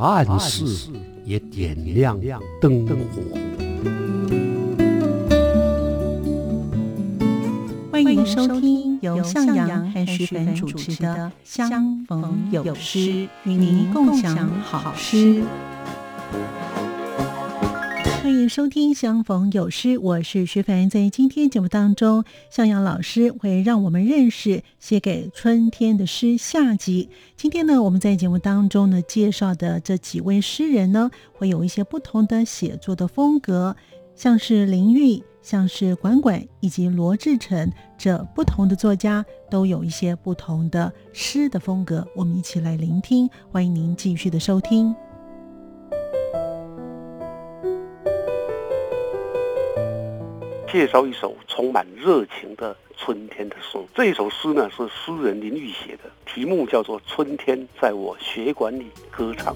暗室也点亮灯火。欢迎收听由向阳和徐凡主持的《相逢有诗》，与您共享好诗。欢迎收听《相逢有诗》，我是徐凡。在今天节目当中，向阳老师会让我们认识写给春天的诗下集。今天呢，我们在节目当中呢介绍的这几位诗人呢，会有一些不同的写作的风格，像是林玉、像是管管以及罗志成这不同的作家，都有一些不同的诗的风格。我们一起来聆听，欢迎您继续的收听。介绍一首充满热情的春天的诗。这首诗呢，是诗人林玉写的，题目叫做《春天在我血管里歌唱》。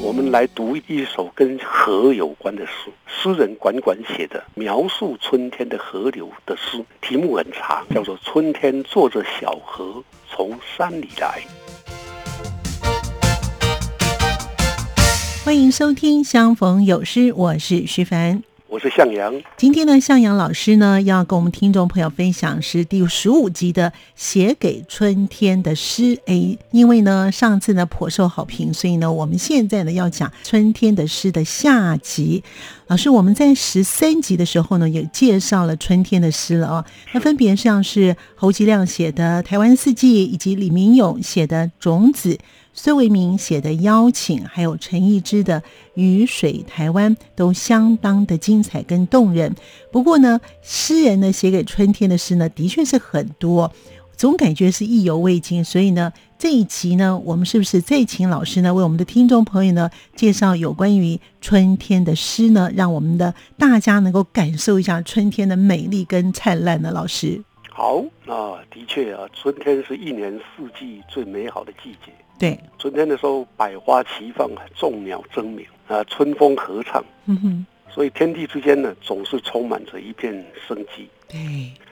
我们来读一首跟河有关的诗，诗人管管写的描述春天的河流的诗，题目很长，叫做《春天坐着小河从山里来》。欢迎收听《相逢有诗》，我是徐凡。我是向阳。今天呢，向阳老师呢要跟我们听众朋友分享是第十五集的《写给春天的诗》。哎，因为呢上次呢颇受好评，所以呢我们现在呢要讲春天的诗的下集。老师，我们在十三集的时候呢也介绍了春天的诗了哦。那分别像是侯吉亮写的《台湾四季》，以及李明勇写的《种子》。孙维民写的邀请，还有陈逸之的雨水台湾，都相当的精彩跟动人。不过呢，诗人呢写给春天的诗呢，的确是很多，总感觉是意犹未尽。所以呢，这一集呢，我们是不是再请老师呢，为我们的听众朋友呢，介绍有关于春天的诗呢，让我们的大家能够感受一下春天的美丽跟灿烂呢？老师，好，那的确啊，春天是一年四季最美好的季节。对，春天的时候，百花齐放，众鸟争鸣，啊，春风合唱，嗯哼，所以天地之间呢，总是充满着一片生机。对，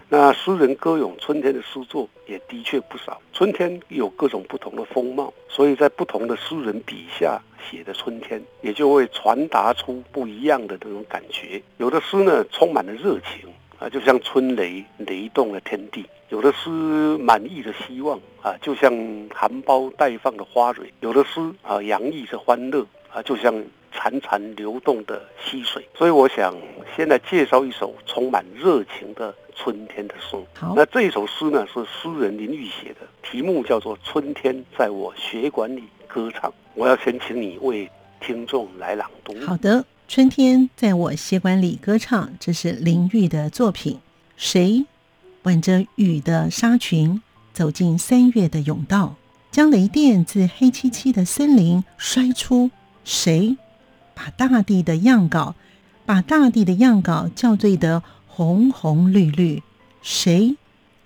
那诗人歌咏春天的诗作也的确不少。春天有各种不同的风貌，所以在不同的诗人笔下写的春天，也就会传达出不一样的那种感觉。有的诗呢，充满了热情。啊，就像春雷雷动了天地；有的诗满溢着希望啊，就像含苞待放的花蕊；有的诗啊洋溢着欢乐啊，就像潺潺流动的溪水。所以，我想先来介绍一首充满热情的春天的诗。好，那这一首诗呢，是诗人林玉写的，题目叫做《春天在我血管里歌唱》。我要先请你为听众来朗读。好的。春天在我血管里歌唱，这是林玉的作品。谁挽着雨的纱裙走进三月的甬道，将雷电自黑漆漆的森林摔出？谁把大地的样稿，把大地的样稿校对得红红绿绿？谁？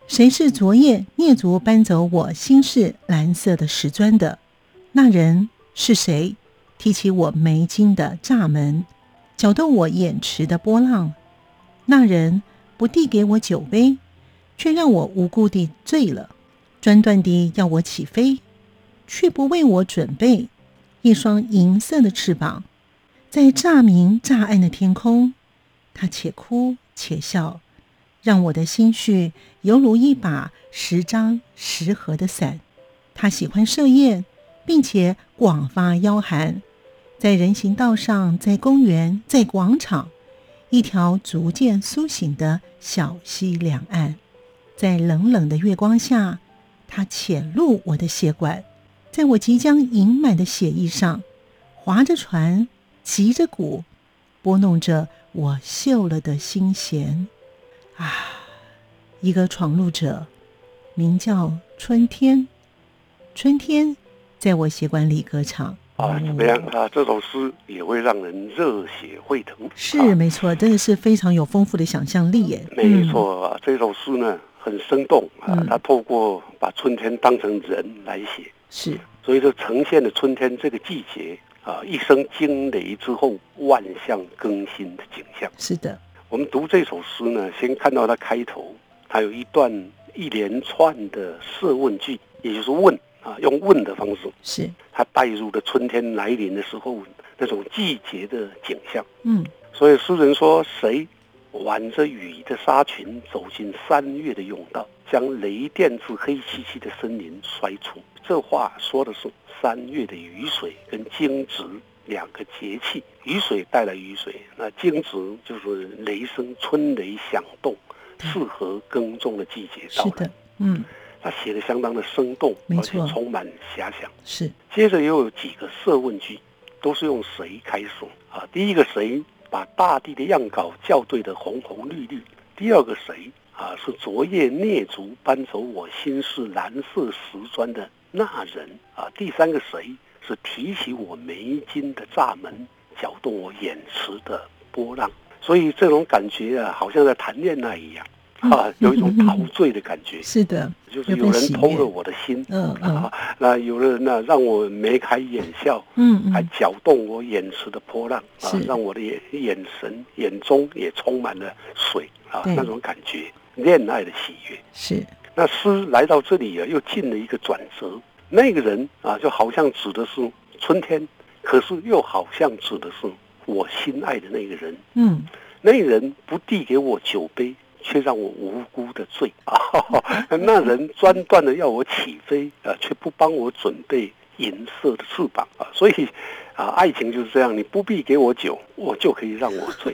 谁是昨夜蹑足搬走我心事蓝色的石砖的？那人是谁？提起我眉间的栅门？搅动我眼池的波浪，那人不递给我酒杯，却让我无故地醉了；专断地要我起飞，却不为我准备一双银色的翅膀。在乍明乍暗的天空，他且哭且笑，让我的心绪犹如一把十张十合的伞。他喜欢设宴，并且广发邀函。在人行道上，在公园，在广场，一条逐渐苏醒的小溪两岸，在冷冷的月光下，它潜入我的血管，在我即将盈满的血液上，划着船，击着鼓，拨弄着我锈了的心弦。啊，一个闯入者，名叫春天。春天，在我血管里歌唱。啊，怎么样啊？这首诗也会让人热血沸腾。是啊没错，真的是非常有丰富的想象力耶。没错，啊这首诗呢很生动啊嗯，它透过把春天当成人来写，嗯，是所以就呈现了春天这个季节啊一声惊雷之后万象更新的景象。是的，我们读这首诗呢，先看到它开头，它有一段一连串的设问句，也就是问啊，用问的方式，是它带入了春天来临的时候那种季节的景象。嗯所以诗人说：“谁挽着雨的纱裙走进三月的甬道，将雷电自黑漆漆的森林摔出。”这话说的是三月的雨水跟惊蛰两个节气。雨水带来雨水，那惊蛰就是雷声，春雷响动，适合耕种的季节到来是的。，嗯他写的相当的生动，而且充满遐想。是接着又有几个设问句，都是用谁开始啊？第一个谁把大地的样稿校对的红红绿绿；第二个谁啊是昨夜蹑足搬走我心事蓝色石砖的那人啊；第三个谁是提起我眉间的栅门，搅动我眼池的波浪。所以这种感觉啊，好像在谈恋爱一样 啊，有一种陶醉的感觉。是的，就是有人偷了我的心，嗯嗯。啊，那有人呢让我眉开眼笑，嗯嗯，还搅动我眼池的波浪啊是，让我的眼眼神眼中也充满了水啊，那种感觉，恋爱的喜悦。是。那诗来到这里啊，又进了一个转折，那个人啊，就好像指的是春天，可是又好像指的是我心爱的那个人。嗯。那人不递给我酒杯，却让我无辜的醉啊！那人专断的要我起飞啊，却不帮我准备银色的翅膀啊！所以啊，爱情就是这样，你不必给我酒，我就可以让我醉；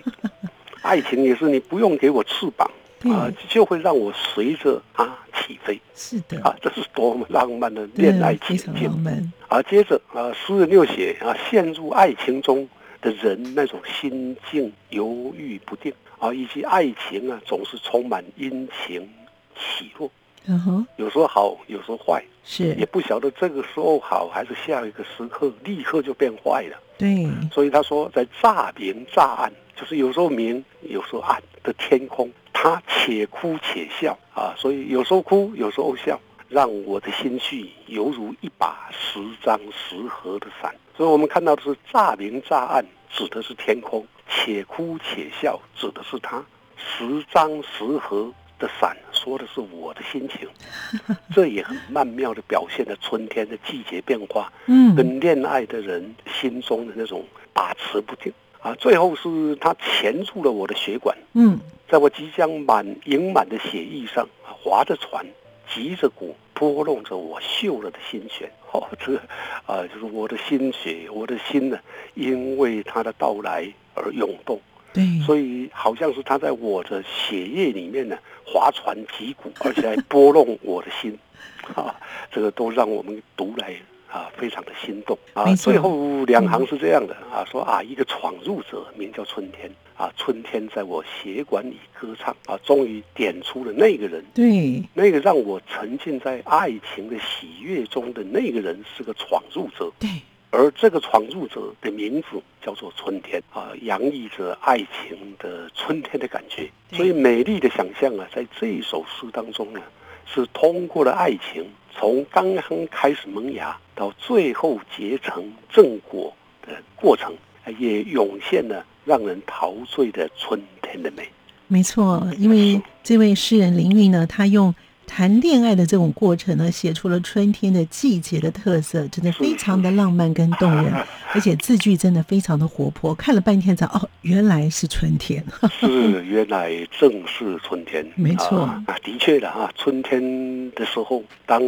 爱情也是你不用给我翅膀啊，就会让我随着啊起飞是的，啊！这是多么浪漫的恋爱情境浪漫，啊！接着啊，诗人又写啊，陷入爱情中的人那种心境犹豫不定啊，以及爱情啊总是充满阴晴起落，嗯哼，有时候好，有时候坏，是也不晓得这个时候好还是下一个时刻立刻就变坏了。对，所以他说，在乍明乍暗，就是有时候明，有时候暗的天空，他且哭且笑啊，所以有时候哭，有时候笑，让我的心绪犹如一把十张十合的伞。所以我们看到的是乍明乍暗，指的是天空；且哭且笑，指的是他时张时合的伞，说的是我的心情。这也很曼妙的表现了春天的季节变化，嗯跟恋爱的人心中的那种把持不定啊。最后是他钳住了我的血管，嗯在我即将满盈满的血液上啊，划着船，急着鼓，拨弄着我锈了的心弦。哦，这个啊，就是我的心血，我的心呢，因为他的到来而涌动。对，所以好像是他在我的血液里面呢划船击鼓，而且还拨弄我的心，啊，这个都让我们读来啊非常的心动。啊最后两行是这样的啊，说啊一个闯入者名叫春天啊，春天在我血管里歌唱啊，终于点出了那个人。对，那个让我沉浸在爱情的喜悦中的那个人是个闯入者，对，而这个闯入者的名字叫做春天啊，洋溢着爱情的春天的感觉。所以美丽的想象啊，在这一首诗当中呢，是通过了爱情从刚刚开始萌芽到最后结成正果的过程，也涌现了让人陶醉的春天的美。没错，因为这位诗人林玉呢，他用谈恋爱的这种过程呢，写出了春天的季节的特色，真的非常的浪漫跟动人，而且字句真的非常的活泼，看了半天才哦，原来是春天。是，原来正是春天。没错啊，啊的确的啊，春天的时候，当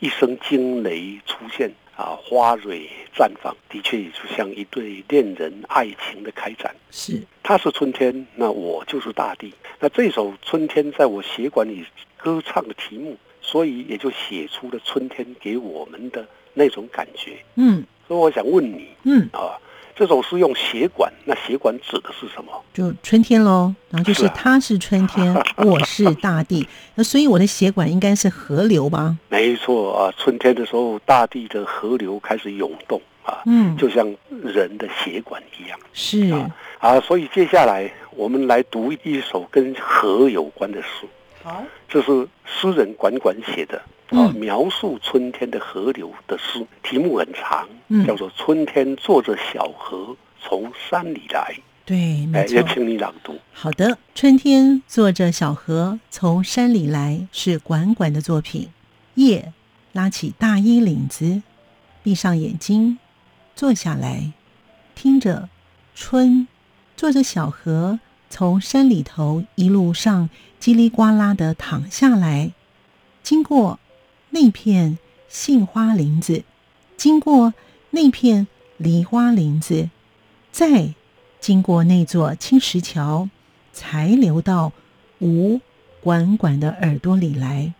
一声惊雷出现啊，花蕊绽放，的确也就像一对恋人爱情的开展。是，他是春天，那我就是大地。那这首《春天》在我血管里歌唱的题目，所以也就写出了春天给我们的那种感觉。嗯所以我想问你嗯，啊，这首诗用血管，那血管指的是什么？就春天喽。然后就是他是春天，我是大地，那所以我的血管应该是河流吧？没错啊，春天的时候，大地的河流开始涌动啊，嗯，就像人的血管一样是啊。所以接下来我们来读一首跟河有关的诗，好，这是诗人管管写的啊，嗯描述春天的河流的诗，题目很长，嗯叫做《春天坐着小河从山里来》。对，没哎，也错。请你朗读。好的，春天坐着小河从山里来是管管的作品。夜拉起大衣领子，闭上眼睛，坐下来，听着春，坐着小河从山里头一路上叽里呱啦的淌下来，经过那片杏花林子，经过那片梨花林子，再经过那座青石桥，才流到吴管管的耳朵里来，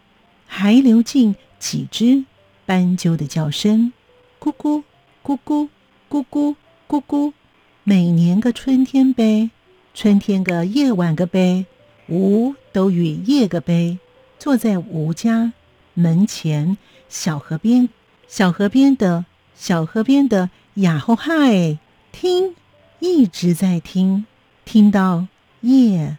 还流进几只斑鸠的叫声，咕咕咕咕咕咕咕咕。每年个春天呗，春天个夜晚个呗，吴都与夜个呗，坐在吴家门前小河边，小河边的小河边的呀吼嗨，听，一直在听，听到夜，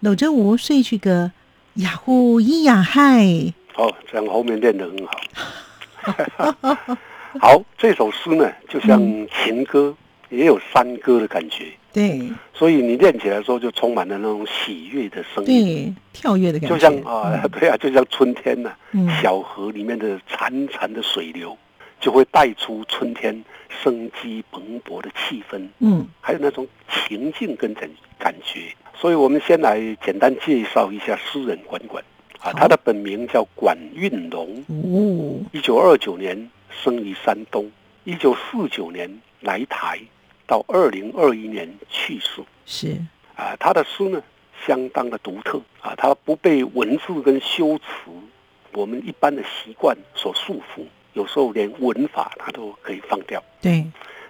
搂着我睡去个呀呼咿呀嗨，哦，这样后面练得很好。好，这首诗呢，就像情歌，也有山歌的感觉，对。所以你练起来的时候，就充满了那种喜悦的声音，对，跳跃的感觉，就像啊，对啊，就像春天呐、嗯。小河里面的潺潺的水流，就会带出春天生机蓬勃的气氛，嗯。还有那种情境跟感感觉。所以我们先来简单介绍一下诗人管管啊，他的本名叫管运龙，哦，一九二九年生于山东，一九四九年来台，到二零二一年去世。是。啊，他的诗呢相当的独特。啊，他不被文字跟修辞我们一般的习惯所束缚，有时候连文法他都可以放掉，对，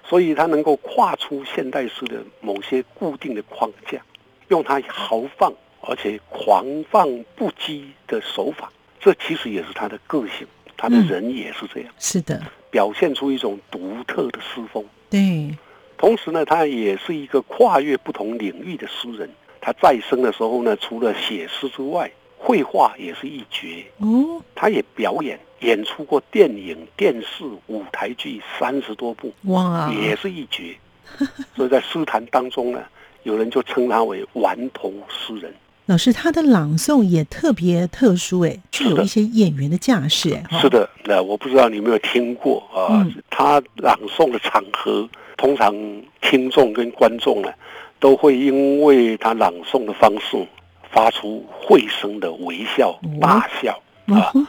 所以他能够跨出现代诗的某些固定的框架，用他豪放而且狂放不羁的手法，这其实也是他的个性，他的嗯人也是这样，是的，表现出一种独特的诗风。对，同时呢，他也是一个跨越不同领域的诗人。他再生的时候呢，除了写诗之外，绘画也是一绝。哦，他也表演，演出过电影、电视、舞台剧三十多部，哇，也是一绝。所以在诗坛当中呢，有人就称他为顽童诗人。老师他的朗诵也特别特殊，哎，具有一些演员的架势，哎，是，的，那我不知道你有没有听过啊？嗯他朗诵的场合，通常听众跟观众呢，都会因为他朗诵的方式发出会声的微笑、哦大笑啊。嗯，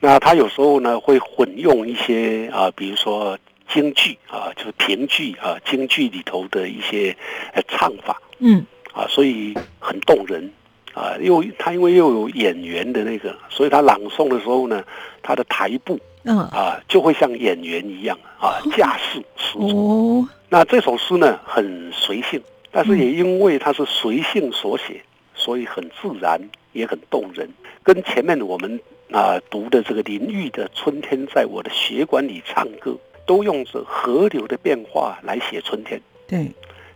那他有时候呢会混用一些啊，比如说京剧啊，就是评剧啊，京剧里头的一些呃唱法嗯，啊，所以很动人啊。又他因为又有演员的那个，所以他朗诵的时候呢，他的台步嗯，啊就会像演员一样啊，架势十足。哦，那这首诗呢很随性，但是也因为它是随性所写，所以很自然，也很动人。跟前面我们啊读的这个林玉的《春天在我的血管里唱歌》，都用着河流的变化来写春天。对，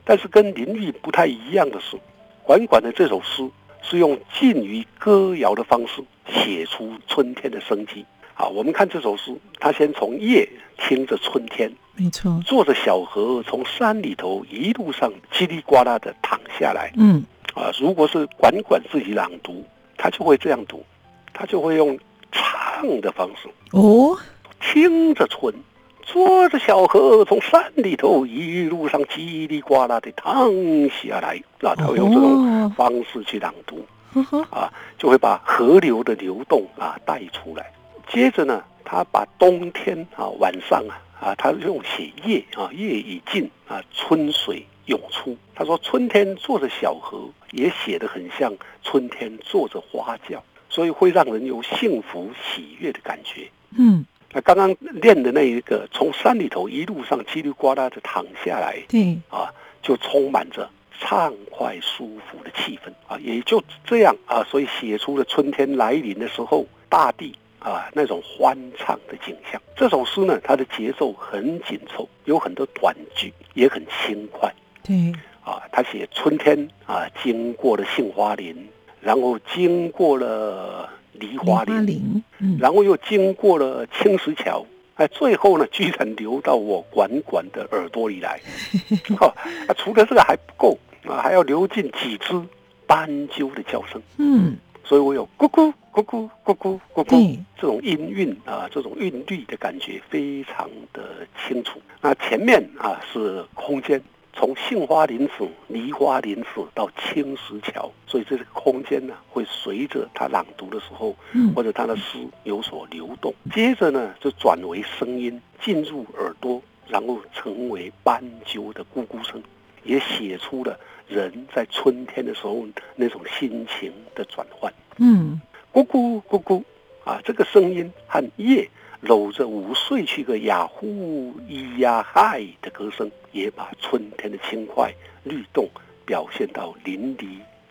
但是跟林玉不太一样的是，管管的这首诗是用近于歌谣的方式写出春天的生机。啊，我们看这首诗，他先从夜听着春天，没错，坐着小河从山里头一路上叽里呱啦的淌下来嗯，啊！如果是管管自己朗读，他就会这样读，他就会用唱的方式，哦，听着春，坐着小河从山里头一路上叽里呱啦的淌下来那！他会用这种哦方式去朗读呵呵，啊，就会把河流的流动啊带出来。接着呢，他把冬天啊晚上啊啊，他用写夜啊，夜已尽啊，春水涌出。他说春天坐着小河，也写得很像春天坐着花轿，所以会让人有幸福喜悦的感觉。嗯，那刚刚练的那一个，从山里头一路上叽里呱啦的躺下来，对，啊，就充满着畅快舒服的气氛啊，也就这样啊，所以写出了春天来临的时候，大地啊那种欢畅的景象。这首诗呢，它的节奏很紧凑，有很多短句，也很轻快。对，啊，他写春天啊，经过了杏花林，然后经过了梨花梨花林，林，嗯，然后又经过了青石桥，哎，最后呢，居然流到我管管的耳朵里来。哦，啊，除了这个还不够啊，还要流进几只斑鸠的叫声。嗯，所以我有咕咕咕咕咕咕咕咕对这种音韵啊，这种韵律的感觉非常的清楚。那前面啊是空间，从杏花林子、梨花林子到青石桥，所以这个空间呢会随着他朗读的时候，嗯或者他的诗有所流动。接着呢就转为声音进入耳朵，然后成为斑鸠的咕咕声，也写出了人在春天的时候那种心情的转换。嗯，咕咕咕咕啊，这个声音和夜搂着午睡去个呀呼咿呀嗨的歌声，也把春天的轻快律动表现到淋漓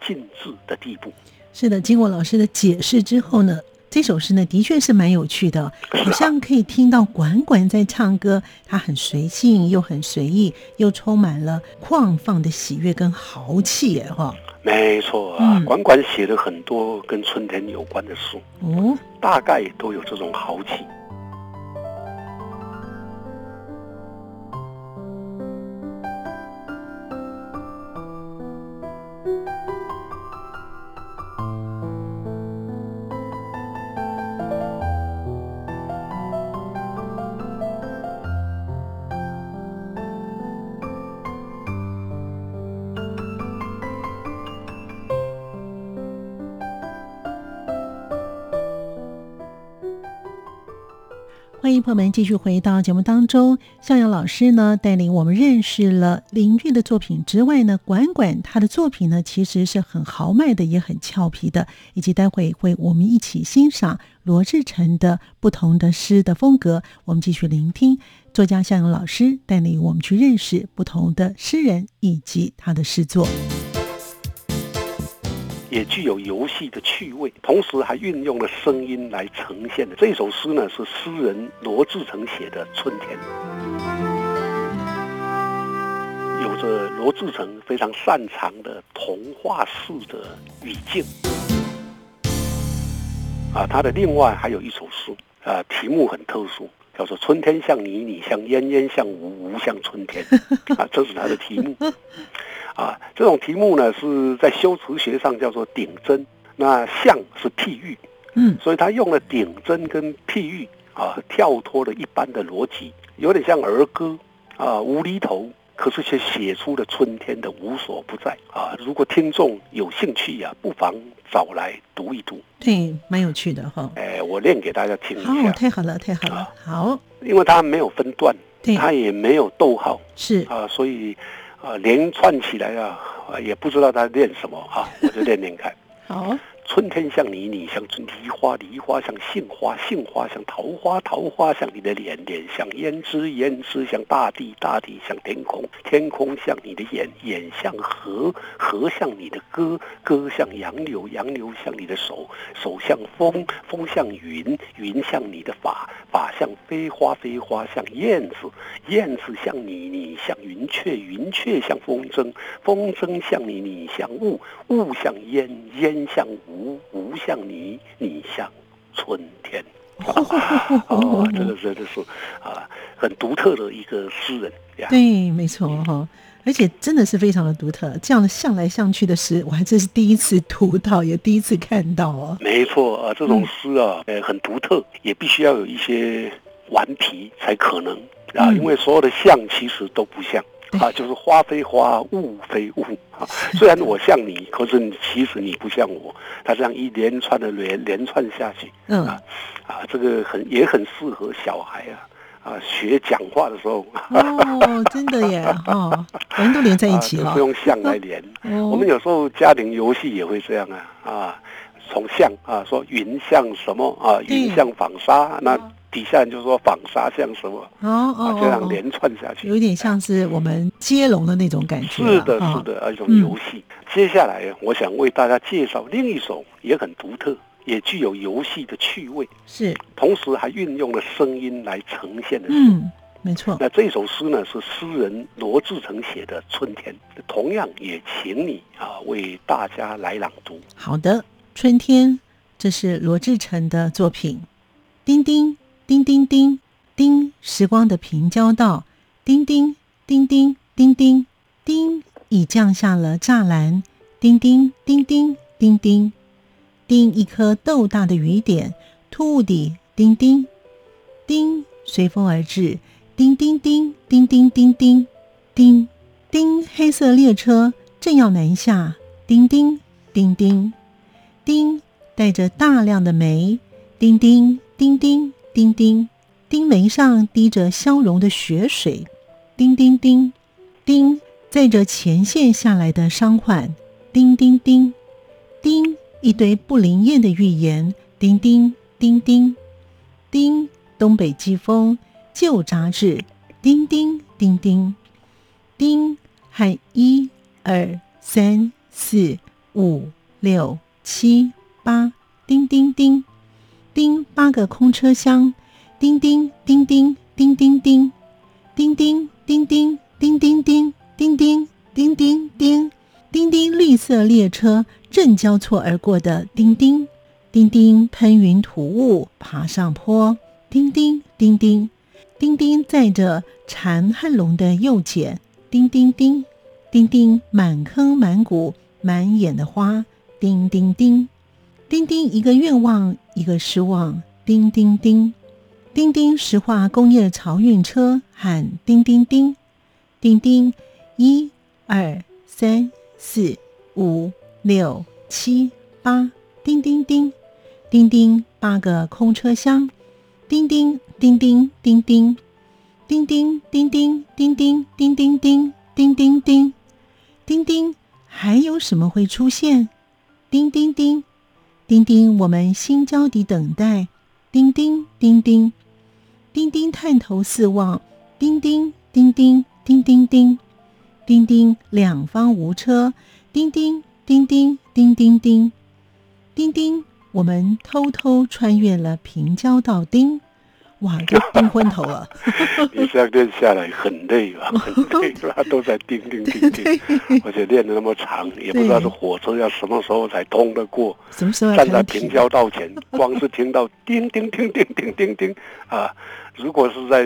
尽致的地步。是的，经过老师的解释之后呢，这首诗呢的确是蛮有趣的，好像可以听到管管在唱歌，它很随性又很随意，又充满了旷放的喜悦跟豪气耶哈。没错啊，嗯管管写了很多跟春天有关的书，哦，大概都有这种豪气。欢迎朋友们继续回到节目当中。向阳老师呢带领我们认识了林玉的作品之外呢，管管他的作品呢其实是很豪迈的，也很俏皮的，以及待会会我们一起欣赏罗志诚的不同的诗的风格。我们继续聆听作家向阳老师带领我们去认识不同的诗人以及他的诗作。也具有游戏的趣味，同时还运用了声音来呈现的。这首诗呢是诗人罗志诚写的《春天》，有着罗志诚非常擅长的童话式的语境。啊，他的另外还有一首诗，啊，题目很特殊，叫做“春天像你，你像烟，烟像无，无像春天”。啊，这是他的题目。啊，这种题目呢是在修辞学上叫做顶针，那像是譬喻，嗯，所以他用了顶针跟譬喻啊，跳脱了一般的逻辑，有点像儿歌啊，无厘头，可是却写出了春天的无所不在啊。如果听众有兴趣呀、不妨找来读一读。对，蛮有趣的哈。哎，我念给大家听一好，下，太好了，太好了，好，因为它没有分段，对，它也没有逗号是，啊，所以啊连串起来啊，也不知道他练什么啊，我就练练看。好，春天像你，你像春梨花，梨花像杏花，杏花像桃花，桃花像你的脸，脸像胭脂，胭脂像大地，大地像天空，天空像你的眼，眼像河，河像你的歌，歌像杨柳，杨柳像你的手，手像风，风像云，云像你的发，发像飞花，飞花像燕子，燕子像你，你像云雀，云雀像风筝，风筝像你，你像雾，雾像烟，烟像无，无像你，你像春天。哦，这个真的是啊，很独特的一个诗人呀。对，没错哈，而且真的是非常的独特。这样的向来向去的诗，我还真是第一次读到，也第一次看到哦。没错啊，这种诗啊，呃，很独特，也必须要有一些顽皮才可能啊，嗯因为所有的像其实都不像。啊，就是花非花，雾非雾啊。虽然我像你，可是你其实你不像我。他这样一连串的连连串下去，嗯，啊，这个很也很适合小孩啊啊学讲话的时候，哦，真的耶，哦，人都连在一起啊、不。用像来连。哦，我们有时候家庭游戏也会这样啊啊，从像啊说云像什么啊，云像纺纱，那底下人就说纺纱像什么哦啊，哦这样哦，连串下去。有点像是我们接龙的那种感觉啊。是的，哦是的，一种嗯游戏。接下来，我想为大家介绍另一首也很独特，也具有游戏的趣味，是，同时还运用了声音来呈现的诗。嗯，没错，那这首诗呢是诗人罗志诚写的《春天》，同样也请你啊为大家来朗读。好的，春天，这是罗志诚的作品。叮叮叮叮叮叮，时光的平交道，叮叮叮叮叮叮叮，已降下了栅栏。叮叮叮叮叮叮叮，一颗豆大的雨点，突兀地叮叮叮，随风而至。叮叮叮叮叮叮叮叮叮，黑色列车正要南下。叮叮叮叮叮，带着大量的煤。叮叮叮叮叮叮，叮煤上滴着消融的雪水。叮叮叮叮，载着前线下来的伤患。叮叮叮叮，一堆不灵验的预言。叮叮叮叮叮，东北季风旧杂志。叮叮叮叮叮，和一二三四五六七八，叮叮叮叮，八个空车厢，叮叮叮叮叮叮叮，叮叮叮叮叮叮叮叮叮叮。叮叮，叮叮绿色列车正交错而过的叮叮，叮叮喷云吐雾爬上坡，叮叮叮叮叮叮载着蝉和龙的幼茧，叮叮叮叮叮满坑满谷满眼的花，叮叮叮。叮叮一个愿望一个失望，叮叮叮叮叮石化工业漕运车喊叮叮叮。叮叮一二三四五六七八，叮叮叮叮叮八个空车厢，叮叮叮叮叮叮叮叮。叮叮叮叮叮叮叮叮叮叮叮。叮叮，还有什么会出现？叮叮叮丁丁，我们心焦地等待。丁丁丁丁，丁丁探头四望。丁丁丁丁丁丁丁，丁丁两方无车。丁丁丁丁丁丁丁，丁丁我们偷偷穿越了平交道丁。哇，就叮昏头了。你这样练下来很累 吧？很累吧？都在叮叮叮叮，而且练的那么长，也不知道是火车要什么时候才通得过。什么时候站在停平交道前，光是听到叮叮叮叮叮叮叮啊，如果是在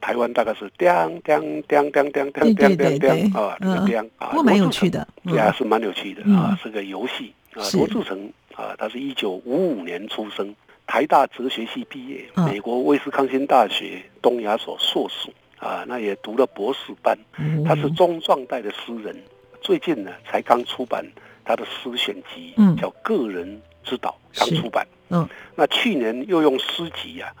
台湾，大概是叮叮叮叮叮叮叮叮叮啊，那个叮啊，不过蛮有趣的。对啊，是蛮有趣的啊，是个游戏啊。罗志成啊，他是一九五五年出生，台大哲学系毕业，嗯美国威斯康星大学东亚所硕士啊，那也读了博士班。嗯他是中壮代的诗人，最近呢才刚出版他的诗选集，嗯。叫《个人之岛》，刚出版。嗯，那去年又用诗集呀、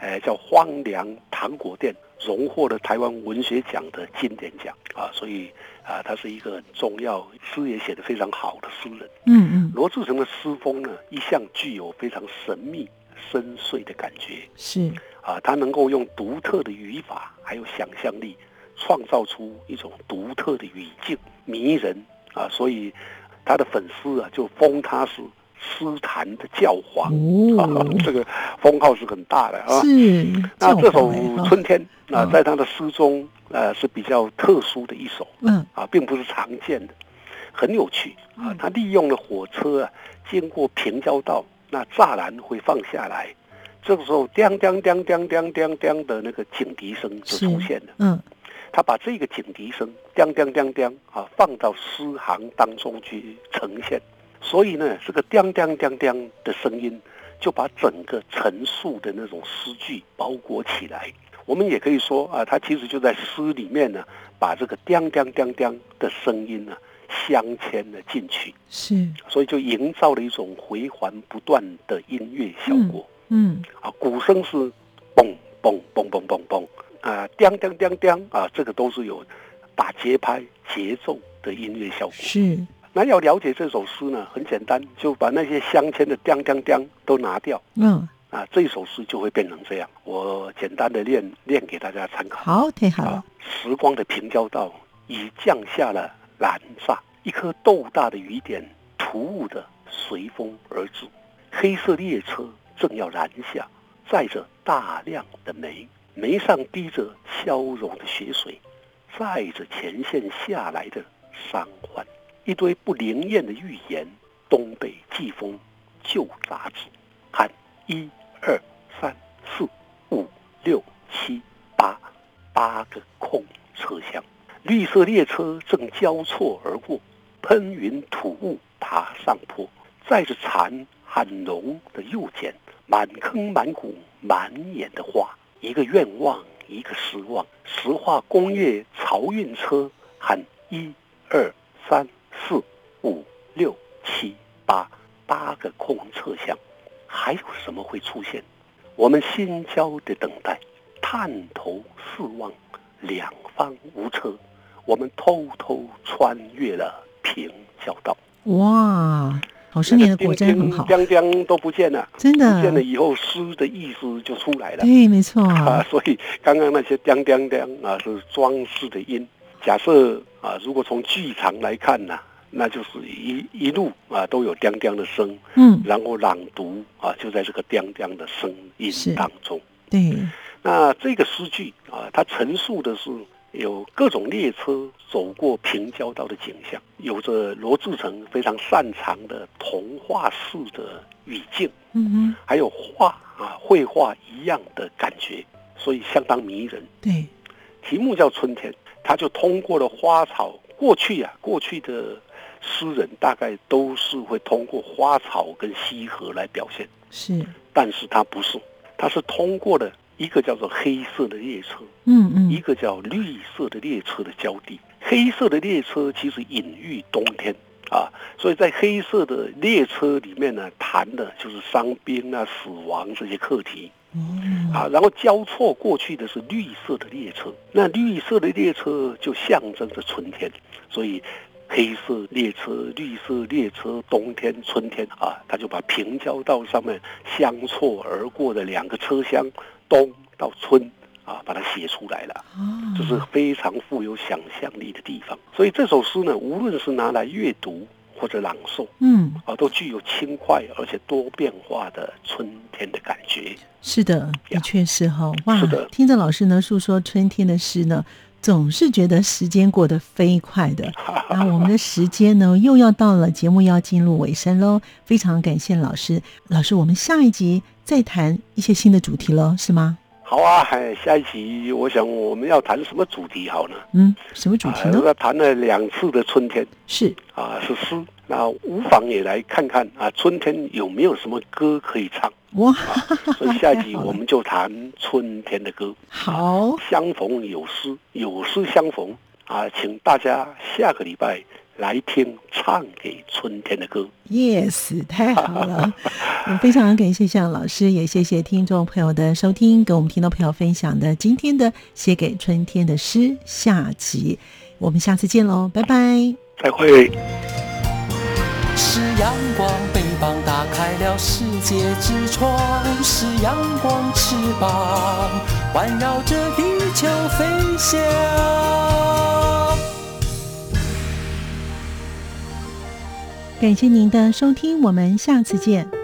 哎，叫《荒凉糖果店》，荣获了台湾文学奖的经典奖啊，所以啊，他是一个很重要，诗也写得非常好的诗人。嗯嗯，罗志诚的诗风呢，一向具有非常神秘、深邃的感觉。是。啊，他能够用独特的语法还有想象力，创造出一种独特的语境，迷人。啊，所以他的粉丝啊就封他是诗坛的教皇。啊哦，，这个封号是很大的啊。是那这首春天》啊嗯，在他的诗中，呃，是比较特殊的一首嗯啊，并不是常见的，很有趣啊嗯。他利用了火车啊经过平交道，那栅栏会放下来，这个时候叮叮叮叮叮叮叮的那个警笛声就出现了。嗯他把这个警笛声叮叮叮叮啊放到诗行当中去呈现，所以呢，这个叮叮叮叮的声音就把整个陈述的那种诗句包裹起来。我们也可以说啊，他其实就在诗里面呢，把这个叮叮叮叮的声音呢镶嵌了进去，是所以就营造了一种回环不断的音乐效果。嗯啊，鼓声是嘣嘣嘣嘣嘣嘣啊，叮叮叮叮啊，这个都是有打节拍、节奏的音乐效果。是那要了解这首诗呢，很简单，就把那些镶嵌的叮叮叮都拿掉嗯啊，这首诗就会变成这样。我简单的念念给大家参考。好，太好了。时光的平交道已降下了蓝煞，一颗豆大的雨点突兀的随风而至，黑色列车正要燃下，载着大量的煤，煤上滴着消融的血水，载着前线下来的伤患，一堆不灵验的预言。东北季风旧杂志，看一二三四五六七八，八个空车厢，绿色列车正交错而过，喷云吐雾爬上坡，载着蝉和浓的右肩，满坑满谷满眼的花，一个愿望一个失望，石化工业漕运车，喊一二三。四五六七。八八个空车厢，还有什么会出现？我们心焦的等待，探头四望，两方无车，我们偷偷穿越了平交道。哇，老师你的果真很好，将将都不见了，真的不见了以后，诗的意思就出来了。对，没错啊。所以刚刚那些叮叮叮啊，是装饰的音。假设啊，如果从剧场来看呢？那就是一一路啊都有“叮叮”的声，嗯，然后朗读啊就在这个“叮叮”的声音当中。对，那这个诗句啊，它陈述的是有各种列车走过平交道的景象，有着罗志诚非常擅长的童话式的语境，嗯嗯，还有画啊绘画一样的感觉，所以相当迷人。对，题目叫春天，他就通过了花草过去啊过去的。诗人大概都是会通过花草跟溪河来表现，是，但是他不是，他是通过了一个叫做黑色的列车，嗯嗯，一个叫绿色的列车的交地。黑色的列车其实隐喻冬天啊，所以在黑色的列车里面呢，谈的就是伤兵啊、死亡这些课题，啊，然后交错过去的是绿色的列车，那绿色的列车就象征着春天，所以。黑色列车、绿色列车，冬天、春天啊，他就把平交道上面相错而过的两个车厢，冬到春啊，把它写出来了。这是非常富有想象力的地方。所以这首诗呢，无论是拿来阅读或者朗诵，嗯，啊，都具有轻快而且多变化的春天的感觉。是的，的确是哈。哇，是的，听着老师呢诉说春天的诗呢。总是觉得时间过得飞快的，那我们的时间呢又要到了，节目要进入尾声喽。非常感谢老师，老师，我们下一集再谈一些新的主题喽，是吗？好啊，下一集我想我们要谈什么主题好呢？嗯，什么主题呢？要谈了两次的春天，是啊，是诗，那无妨也来看看啊，春天有没有什么歌可以唱？哇！所以下集我们就谈春天的歌。好，相逢有诗，有诗相逢啊，请大家下个礼拜来听唱给春天的歌。Yes，太好了！非常感谢向老师，也谢谢听众朋友的收听，跟我们听众朋友分享的今天的写给春天的诗下集。我们下次见喽，拜拜，再会。是阳光，翅膀打开了世界之窗；是阳光，翅膀环绕着地球飞翔。感谢您的收听，我们下次见。